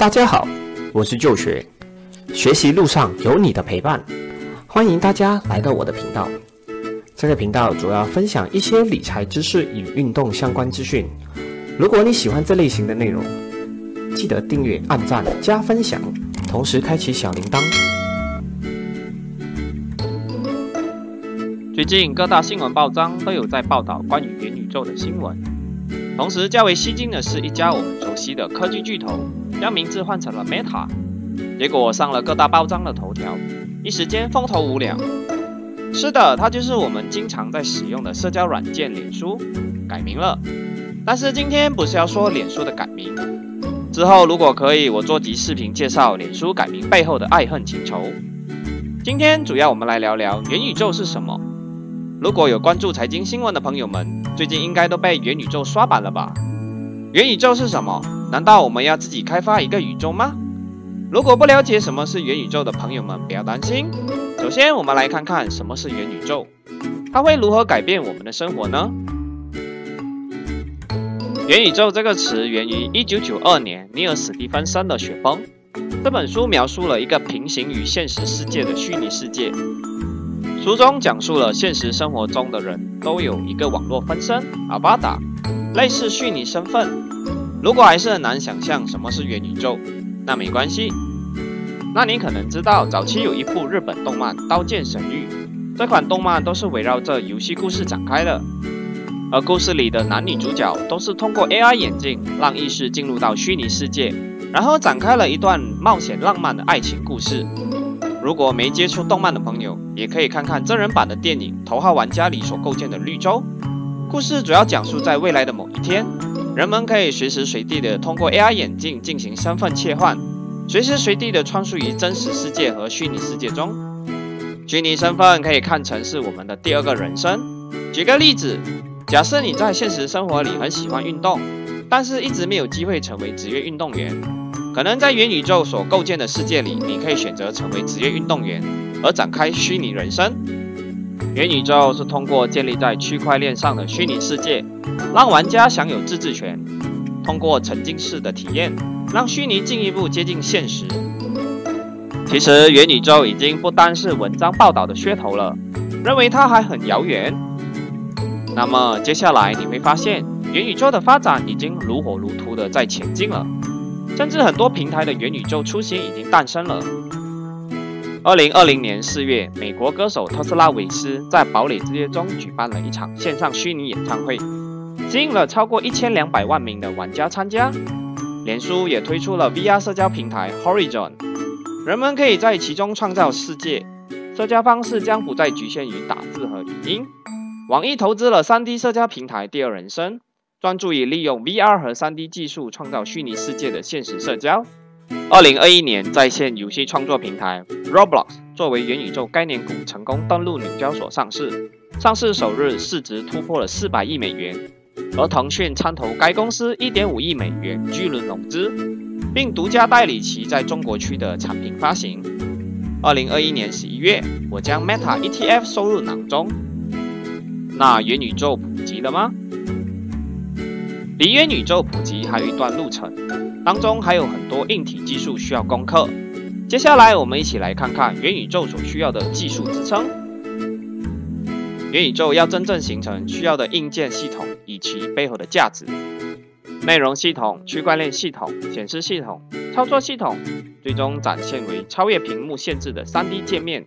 大家好，我是旧学，学习路上有你的陪伴，欢迎大家来到我的频道。这个频道主要分享一些理财知识与运动相关资讯。如果你喜欢这类型的内容，记得订阅、按赞、加分享，同时开启小铃铛。最近各大新闻报章都有在报道关于元宇宙的新闻，同时较为吸睛的是一家我们熟悉的科技巨头将名字换成了 Meta，结果上了各大报章的头条，一时间风头无两。是的，它就是我们经常在使用的社交软件脸书改名了。但是今天不是要说脸书的改名，之后如果可以，我做集视频介绍脸书改名背后的爱恨情仇。今天主要我们来聊聊元宇宙是什么。如果有关注财经新闻的朋友们，最近应该都被元宇宙刷版了吧？元宇宙是什么？难道我们要自己开发一个宇宙吗？如果不了解什么是元宇宙的朋友们，不要担心。首先，我们来看看什么是元宇宙，它会如何改变我们的生活呢？元宇宙这个词源于1992年尼尔·史蒂芬森的《雪崩》这本书，描述了一个平行于现实世界的虚拟世界。书中讲述了现实生活中的人都有一个网络分身阿巴达，类似虚拟身份。如果还是很难想象什么是元宇宙，那没关系。那你可能知道，早期有一部日本动漫《刀剑神域》，这款动漫都是围绕着游戏故事展开的，而故事里的男女主角都是通过 AI 眼镜让意识进入到虚拟世界，然后展开了一段冒险浪漫的爱情故事。如果没接触动漫的朋友，也可以看看真人版的电影《头号玩家》里所构建的绿洲。故事主要讲述在未来的某一天，人们可以随时随地的通过 AR 眼镜进行身份切换，随时随地的穿梭于真实世界和虚拟世界中。虚拟身份可以看成是我们的第二个人生。举个例子，假设你在现实生活里很喜欢运动，但是一直没有机会成为职业运动员。可能在元宇宙所构建的世界里，你可以选择成为职业运动员，而展开虚拟人生。元宇宙是通过建立在区块链上的虚拟世界，让玩家享有自治权。通过沉浸式的体验，让虚拟进一步接近现实。其实元宇宙已经不单是文章报道的噱头了，认为它还很遥远。那么接下来你会发现，元宇宙的发展已经如火如荼的在前进了。甚至很多平台的元宇宙雏形已经诞生了。二零二零年四月，美国歌手特斯拉韦斯在堡垒之夜中举办了一场线上虚拟演唱会，吸引了超过一千两百万名的玩家参加。脸书也推出了 VR 社交平台 Horizon，人们可以在其中创造世界。社交方式将不再局限于打字和语音。网易投资了 3D 社交平台第二人生。专注于利用 VR 和 3D 技术创造虚拟世界的现实社交。二零二一年，在线游戏创作平台 Roblox 作为元宇宙概念股成功登陆纽交所上市，上市首日市值突破了四百亿美元，而腾讯参投该公司一点五亿美元巨轮融资，并独家代理其在中国区的产品发行。二零二一年十一月，我将 Meta ETF 收入囊中。那元宇宙普及了吗？离元宇宙普及还有一段路程，当中还有很多硬体技术需要攻克。接下来，我们一起来看看元宇宙所需要的技术支撑。元宇宙要真正形成，需要的硬件系统以及背后的价值。内容系统、区块链系统、显示系统、操作系统，最终展现为超越屏幕限制的 3D 界面。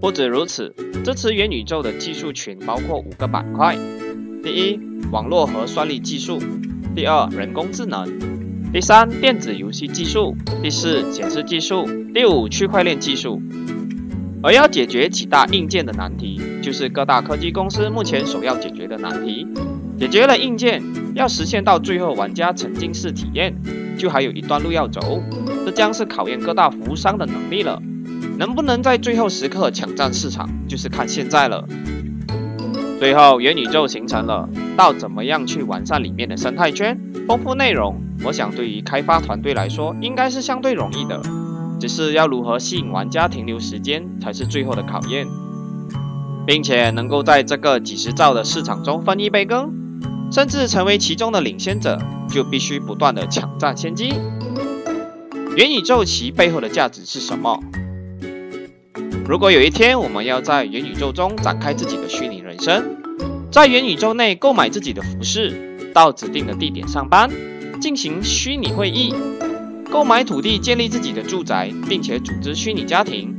不止如此，支持元宇宙的技术群包括五个板块。第一，网络和算力技术；第二，人工智能；第三，电子游戏技术；第四，显示技术；第五，区块链技术。而要解决几大硬件的难题，就是各大科技公司目前首要解决的难题。解决了硬件，要实现到最后玩家沉浸式体验，就还有一段路要走。这将是考验各大服务商的能力了。能不能在最后时刻抢占市场，就是看现在了。最后，元宇宙形成了，到怎么样去完善里面的生态圈、丰富内容？我想对于开发团队来说，应该是相对容易的，只是要如何吸引玩家停留时间，才是最后的考验，并且能够在这个几十兆的市场中分一杯羹，甚至成为其中的领先者，就必须不断的抢占先机。元宇宙其背后的价值是什么？如果有一天我们要在元宇宙中展开自己的虚拟人生，在元宇宙内购买自己的服饰，到指定的地点上班，进行虚拟会议，购买土地建立自己的住宅，并且组织虚拟家庭，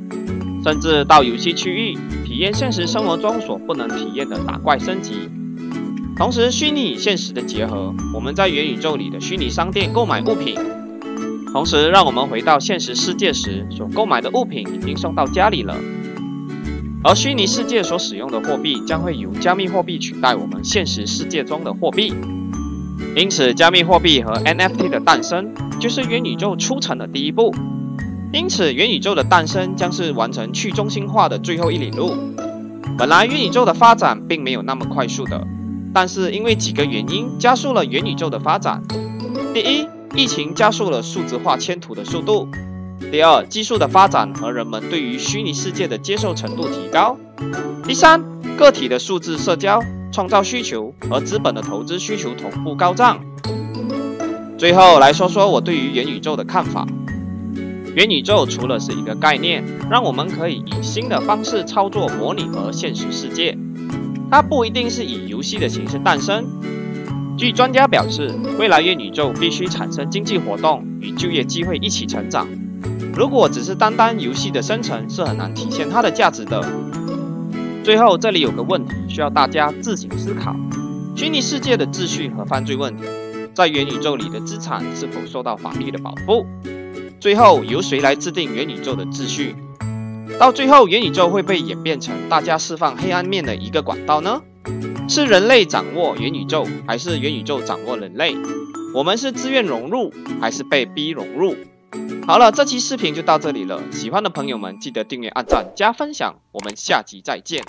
甚至到游戏区域体验现实生活中所不能体验的打怪升级。同时，虚拟与现实的结合，我们在元宇宙里的虚拟商店购买物品。同时，让我们回到现实世界时所购买的物品已经送到家里了，而虚拟世界所使用的货币将会由加密货币取代我们现实世界中的货币。因此，加密货币和 NFT 的诞生就是元宇宙出城的第一步。因此，元宇宙的诞生将是完成去中心化的最后一里路。本来，元宇宙的发展并没有那么快速的，但是因为几个原因加速了元宇宙的发展。第一，疫情加速了数字化迁图的速度。第二，技术的发展和人们对于虚拟世界的接受程度提高。第三，个体的数字社交创造需求和资本的投资需求同步高涨。最后来说说我对于元宇宙的看法。元宇宙除了是一个概念，让我们可以以新的方式操作模拟和现实世界，它不一定是以游戏的形式诞生。据专家表示，未来元宇宙必须产生经济活动与就业机会一起成长。如果只是单单游戏的生成，是很难体现它的价值的。最后，这里有个问题需要大家自行思考：虚拟世界的秩序和犯罪问题，在元宇宙里的资产是否受到法律的保护？最后，由谁来制定元宇宙的秩序？到最后，元宇宙会被演变成大家释放黑暗面的一个管道呢？是人类掌握元宇宙，还是元宇宙掌握人类？我们是自愿融入，还是被逼融入？好了，这期视频就到这里了。喜欢的朋友们记得订阅、按赞、加分享。我们下期再见。